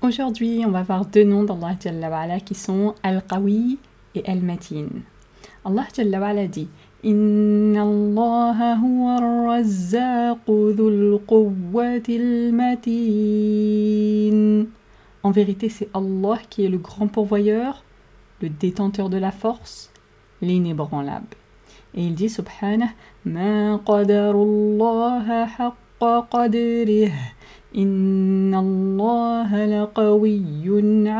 Aujourd'hui, on va voir deux noms d'Allah Jalla qui sont Al-Qawi et Al-Matin. Allah Jalla dit Inna Allah huwa ar-razzaq dhul quwwati al-matin. En vérité, c'est Allah qui est le grand pourvoyeur, le détenteur de la force, l'inébranlable. Et il dit subhanah Ma qadrih Allah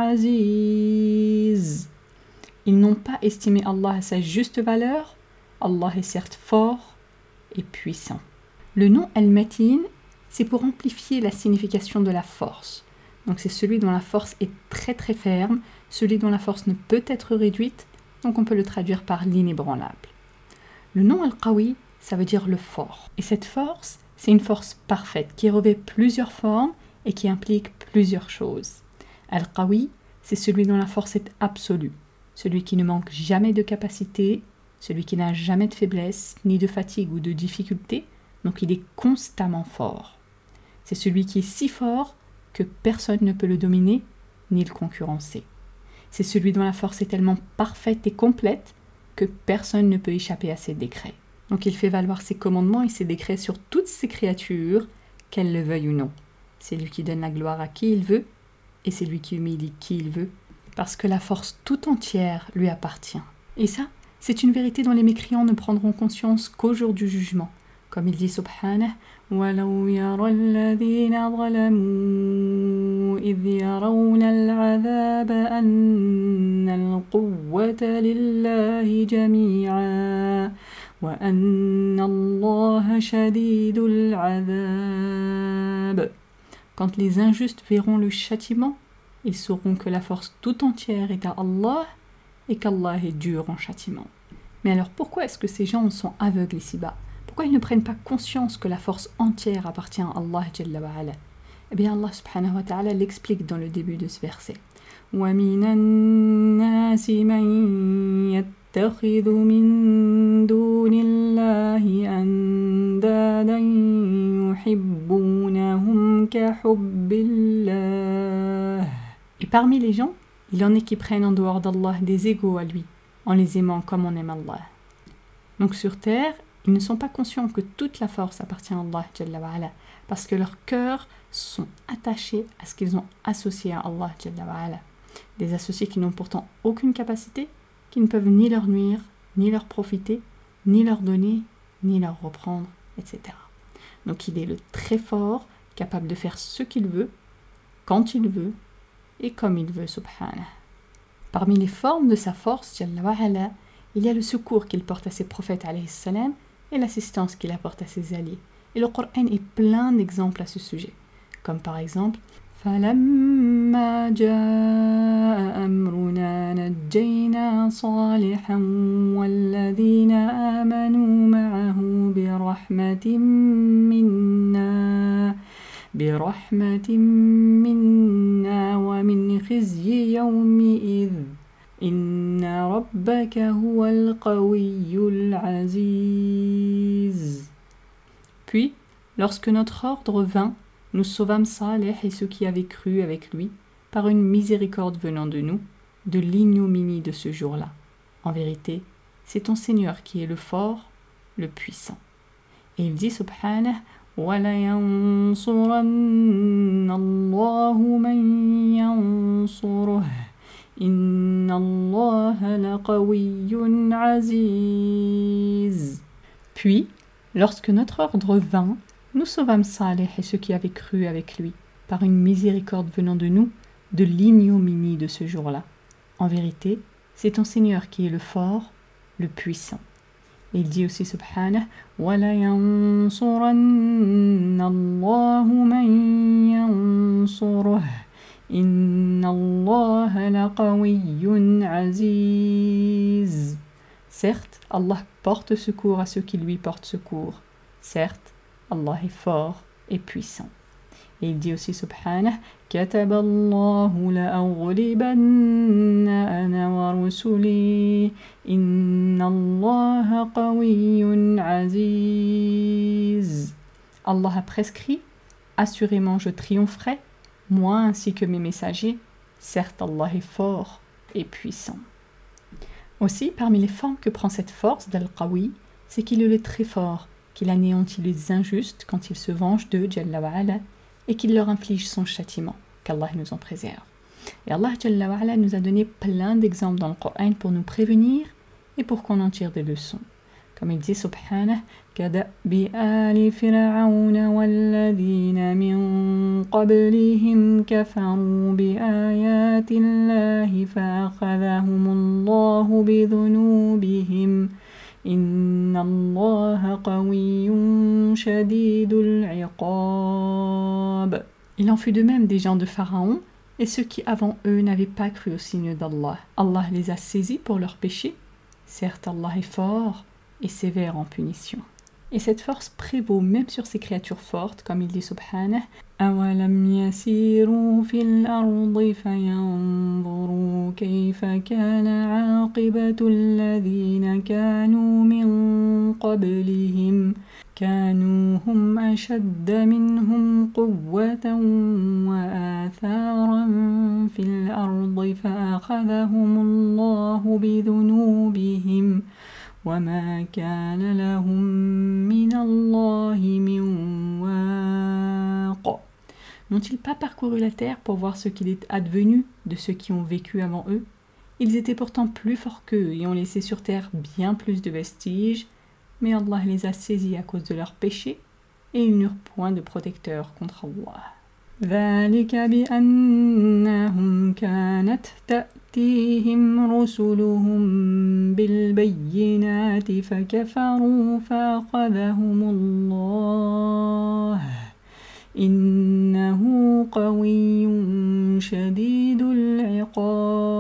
aziz Ils n'ont pas estimé Allah à sa juste valeur. Allah est certes fort et puissant. Le nom Al-Matin, c'est pour amplifier la signification de la force. Donc c'est celui dont la force est très très ferme, celui dont la force ne peut être réduite, donc on peut le traduire par l'inébranlable. Le nom Al-Qawi, ça veut dire le fort. Et cette force, c'est une force parfaite qui revêt plusieurs formes et qui implique plusieurs choses. Al-Qawi, c'est celui dont la force est absolue, celui qui ne manque jamais de capacité, celui qui n'a jamais de faiblesse, ni de fatigue ou de difficulté, donc il est constamment fort. C'est celui qui est si fort que personne ne peut le dominer ni le concurrencer. C'est celui dont la force est tellement parfaite et complète que personne ne peut échapper à ses décrets. Donc il fait valoir ses commandements et ses décrets sur toutes ses créatures, qu'elles le veuillent ou non. C'est lui qui donne la gloire à qui il veut, et c'est lui qui humilie qui il veut, parce que la force tout entière lui appartient. Et ça, c'est une vérité dont les mécréants ne prendront conscience qu'au jour du jugement. Comme il dit Subhanah, quand les injustes verront le châtiment, ils sauront que la force tout entière est à Allah et qu'Allah est dur en châtiment. Mais alors pourquoi est-ce que ces gens sont aveugles ici-bas? Pourquoi ils ne prennent pas conscience que la force entière appartient à Allah Eh bien Allah subhanahu wa ta'ala l'explique dans le début de ce verset. Et parmi les gens, il en est qui prennent en dehors d'Allah des égaux à lui, en les aimant comme on aime Allah. Donc sur terre, ils ne sont pas conscients que toute la force appartient à Allah, parce que leurs cœurs sont attachés à ce qu'ils ont associé à Allah. Des associés qui n'ont pourtant aucune capacité qui ne peuvent ni leur nuire, ni leur profiter, ni leur donner, ni leur reprendre, etc. Donc il est le très fort, capable de faire ce qu'il veut, quand il veut, et comme il veut, subhanah. Parmi les formes de sa force, il y a le secours qu'il porte à ses prophètes salam, et l'assistance qu'il apporte à ses alliés. Et le Coran est plein d'exemples à ce sujet, comme par exemple فلما جاء أمرنا نجينا صالحا والذين آمنوا معه برحمة منا برحمة منا ومن خزي يومئذ إن ربك هو القوي العزيز Puis, lorsque notre ordre vint, nous sauvâmes Saleh et ceux qui avaient cru avec lui par une miséricorde venant de nous, de l'ignominie de ce jour-là. En vérité, c'est ton Seigneur qui est le fort, le puissant. Et il dit subhanah وَلَيَنصُرَنَّ اللَّهُ مَن يَنصُرُهُ إِنَّ اللَّهَ لَقَوِيٌّ عَزِيزٌ Puis, lorsque notre ordre vint, nous sauvâmes Saleh et ceux qui avaient cru avec lui, par une miséricorde venant de nous, de l'ignominie de ce jour-là. En vérité, c'est ton Seigneur qui est le fort, le puissant. Et il dit aussi subhanah وَلَيَنصُرَنَّ اللَّهُ مَن يَنصُرُهُ إِنَّ اللَّهَ لَقَوِيٌّ عَزِيزٌ Certes, Allah porte secours à ceux qui lui portent secours. Certes, Allah est fort et puissant. Et il dit aussi subhanah كتب الله لأغلبن أنا ورسلي إن الله قوي عزيز Allah a prescrit Assurément je triompherai, moi ainsi que mes messagers. Certes, Allah est fort et puissant. Aussi, parmi les formes que prend cette force d'Al-Qawi, c'est qu'il est très fort, qu'il anéantit les injustes quand il se venge d'eux, et qu'il leur inflige son châtiment. Qu'Allah nous en préserve. Et Allah nous a donné plein d'exemples dans le Coran pour nous prévenir et pour qu'on en tire des leçons Comme il dit subhanah كدأب آل فرعون والذين من قبلهم كفروا بآيات الله فأخذهم الله بذنوبهم إن الله قوي شديد العقاب Il en fut de même des gens de Pharaon et ceux qui avant eux n'avaient pas cru au signe d'Allah. Allah les a saisis pour leurs péchés. Certes, Allah est fort et sévère en punition. Et cette force prévaut même sur ces créatures fortes, comme il dit subhanah أولم يسيروا في الأرض فينظروا كيف كان عاقبة الذين كانوا من قبلهم كانوا هم أشد منهم قوة وآثارا في الأرض فأخذهم الله بذنوبهم وما كان لهم من الله من واق N'ont-ils pas parcouru la terre pour voir ce qu'il est advenu de ceux qui ont vécu avant eux Ils étaient pourtant plus forts qu'eux et ont laissé sur terre bien plus de vestiges mais Allah les a saisis à cause de leurs péchés et ils n'eurent point de protecteur contre Allah. ذلك بأنهم كانت تأتيهم رسلهم بالبينات فكفروا فأخذهم الله إنه قوي شديد العقاب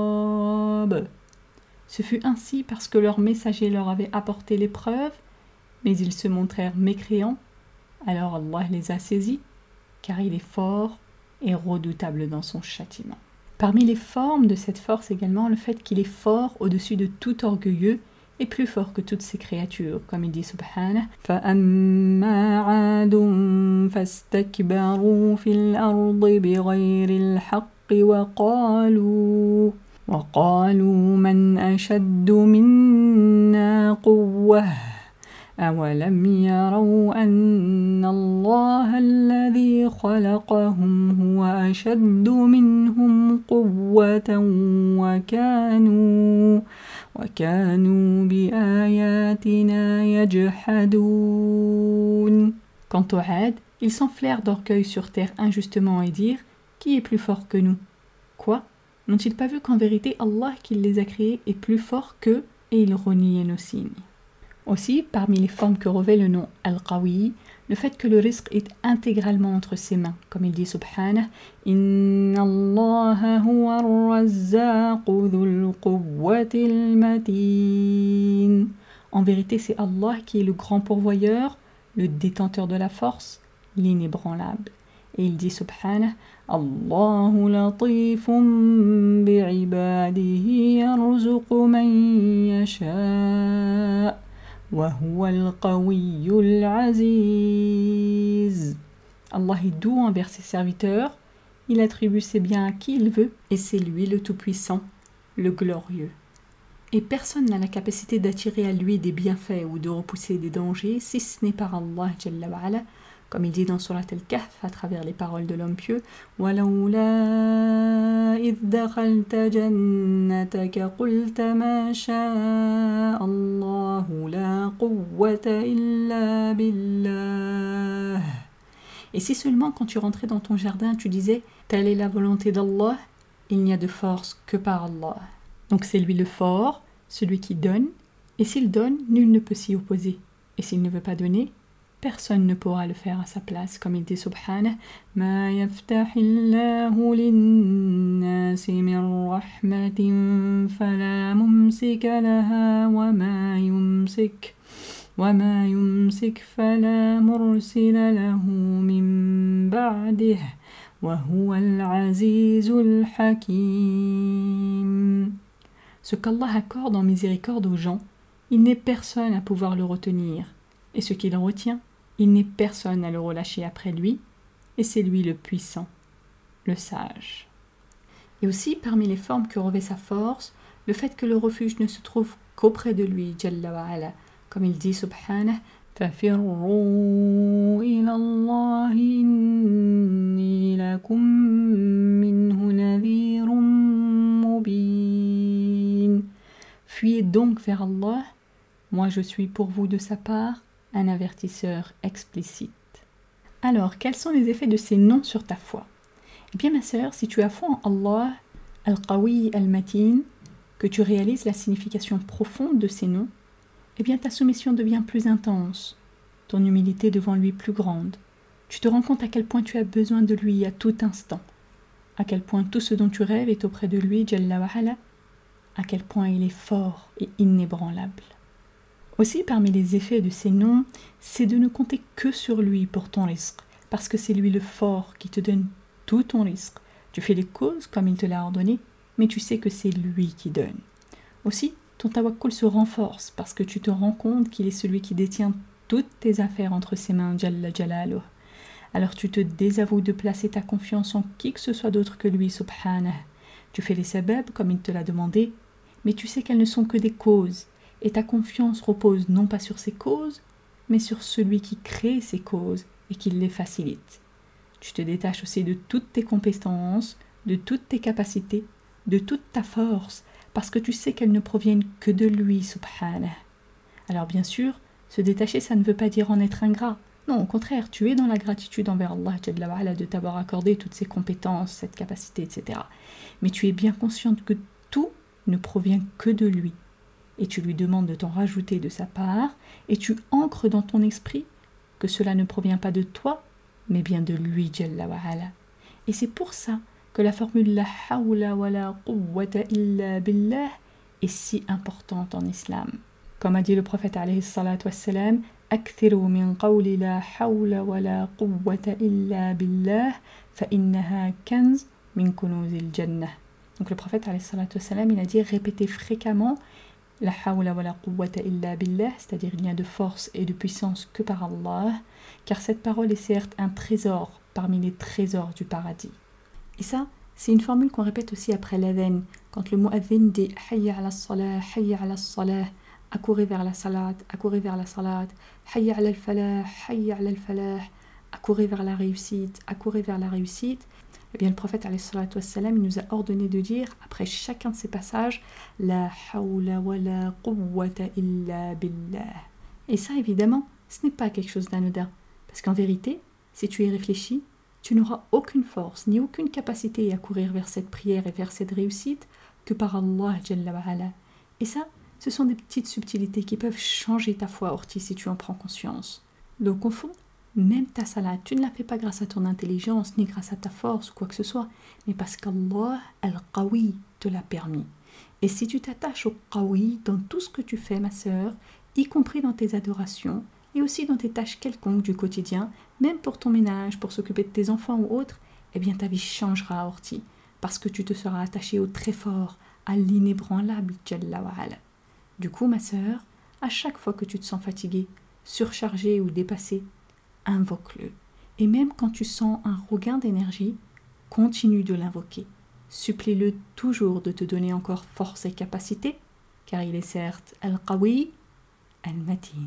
Ce fut ainsi parce que leurs messagers leur avaient apporté l'épreuve mais ils se montrèrent mécréants, alors Allah les a saisis, car il est fort et redoutable dans son châtiment. Parmi les formes de cette force également, le fait qu'il est fort au-dessus de tout orgueilleux et plus fort que toutes ces créatures, comme il dit subhanah أولم يروا أن الله الذي خلقهم هو أشد منهم قوة وكانوا وكانوا بآياتنا يجحدون Quant aux Had, ils s'enflèrent d'orgueil sur terre injustement et dirent Qui est plus fort que nous Quoi N'ont-ils pas vu qu'en vérité Allah qui les a créés est plus fort qu'eux et ils reniaient nos signes Aussi, parmi les formes que revêt le nom Al-Qawi, le fait que le risque est intégralement entre ses mains, comme il dit Subhanah Inna Allah huwa matin. En vérité, c'est Allah qui est le grand pourvoyeur, le détenteur de la force, l'inébranlable. Et il dit subhanah Allahu latifun bi'ibadihi yarzuqu man yasha' Allah est doux envers ses serviteurs, il attribue ses biens à qui il veut, et c'est lui le Tout-Puissant, le Glorieux. Et personne n'a la capacité d'attirer à lui des bienfaits ou de repousser des dangers si ce n'est par Allah comme il dit dans Surat al-Kahf à travers les paroles de l'homme pieux Et si seulement quand tu rentrais dans ton jardin, tu disais Telle est la volonté d'Allah, il n'y a de force que par Allah. Donc c'est lui le fort, celui qui donne, et s'il donne, nul ne peut s'y opposer. Et s'il ne veut pas donner, personne ne pourra le faire à sa place, comme il dit subhanah ce qu'Allah accorde en miséricorde aux gens, il n'est personne à pouvoir le retenir, et ce qu'il retient, il n'est personne à le relâcher après lui, et c'est lui le puissant, le sage. Et aussi, parmi les formes que revêt sa force, le fait que le refuge ne se trouve qu'auprès de lui, Jalla comme il dit subhanah, Fuyez donc vers Allah, moi je suis pour vous de sa part un avertisseur explicite. Alors, quels sont les effets de ces noms sur ta foi? Eh bien, ma sœur, si tu as foi en Allah, Al-Qawi Al-Matin, que tu réalises la signification profonde de ces noms, eh bien ta soumission devient plus intense, ton humilité devant lui plus grande. Tu te rends compte à quel point tu as besoin de lui à tout instant, à quel point tout ce dont tu rêves est auprès de lui, Jalla à quel point il est fort et inébranlable. Aussi, parmi les effets de ces noms, c'est de ne compter que sur lui pour ton risque, parce que c'est lui le fort qui te donne tout ton risque. Tu fais les causes comme il te l'a ordonné, mais tu sais que c'est lui qui donne. Aussi, ton tawakkul se renforce parce que tu te rends compte qu'il est celui qui détient toutes tes affaires entre ses mains, Jalla Alors tu te désavoues de placer ta confiance en qui que ce soit d'autre que lui, subhanah. Tu fais les sabab comme il te l'a demandé, mais tu sais qu'elles ne sont que des causes, et ta confiance repose non pas sur ces causes, mais sur celui qui crée ces causes et qui les facilite. Tu te détaches aussi de toutes tes compétences, de toutes tes capacités, de toute ta force, parce que tu sais qu'elles ne proviennent que de lui, subhanah. Alors bien sûr, se détacher, ça ne veut pas dire en être ingrat. Non, au contraire, tu es dans la gratitude envers Allah de t'avoir accordé toutes ces compétences, cette capacité, etc. Mais tu es bien consciente que tout ne provient que de lui Et tu lui demandes de t'en rajouter de sa part, et tu ancres dans ton esprit que cela ne provient pas de toi, mais bien de lui, Jalla Et c'est pour ça que la formule la hawla wa la quwwata illa billah est si importante en islam. Comme a dit le prophète alayhi salatu wassalam, أكثروا من قول لا حول ولا قوة إلا بالله فإنها كنز من كنوز الجنة donc le prophète il a dit répétez fréquemment la hawla wa la quwwata illa billah, c'est-à-dire il n'y a de force et de puissance que par Allah, car cette parole est certes un trésor parmi les trésors du paradis. Et ça, c'est une formule qu'on répète aussi après l'adhan, quand le mu'adhin dit hayya ala salah, hayya ala salah, accourir vers la salat, accourir vers la salat, hayya ala al-falah, hayya ala al-falah, accourir vers la réussite, accourir vers la réussite, eh bien, le prophète il nous a ordonné de dire, après chacun de ces passages, La hawla wa la quwwata illa billah. Et ça, évidemment, ce n'est pas quelque chose d'anodin. Parce qu'en vérité, si tu y réfléchis, tu n'auras aucune force ni aucune capacité à courir vers cette prière et vers cette réussite que par Allah Jalla Et ça, ce sont des petites subtilités qui peuvent changer ta foi, Orti, si tu en prends conscience. Donc au fond, même ta salat, tu ne la fais pas grâce à ton intelligence, ni grâce à ta force ou quoi que ce soit, mais parce qu'Allah, Al-Qawi, te l'a permis. Et si tu t'attaches au Qawi dans tout ce que tu fais, ma sœur, y compris dans tes adorations, et aussi dans tes tâches quelconques du quotidien, même pour ton ménage, pour s'occuper de tes enfants ou autres, eh bien ta vie changera, Orti, parce que tu te seras attaché au très fort, à l'inébranlable Jalla Du coup, ma sœur, à chaque fois que tu te sens fatigué, surchargé ou dépassé, invoque-le. Et même quand tu sens un regain d'énergie, continue de l'invoquer. Supplie-le toujours de te donner encore force et capacité, car il est certes Al-Qawi, Al-Matin.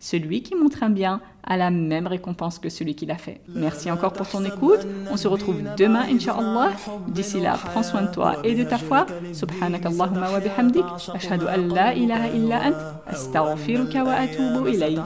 celui qui montre un bien a la même récompense que celui qui l'a fait. Merci encore pour ton écoute. On se retrouve demain, Inch'Allah. D'ici là, prends soin de toi et de ta foi. Wa bihamdik. Ashhadu an la ilaha illa ant. Astaghfiruka wa atubu ilayk.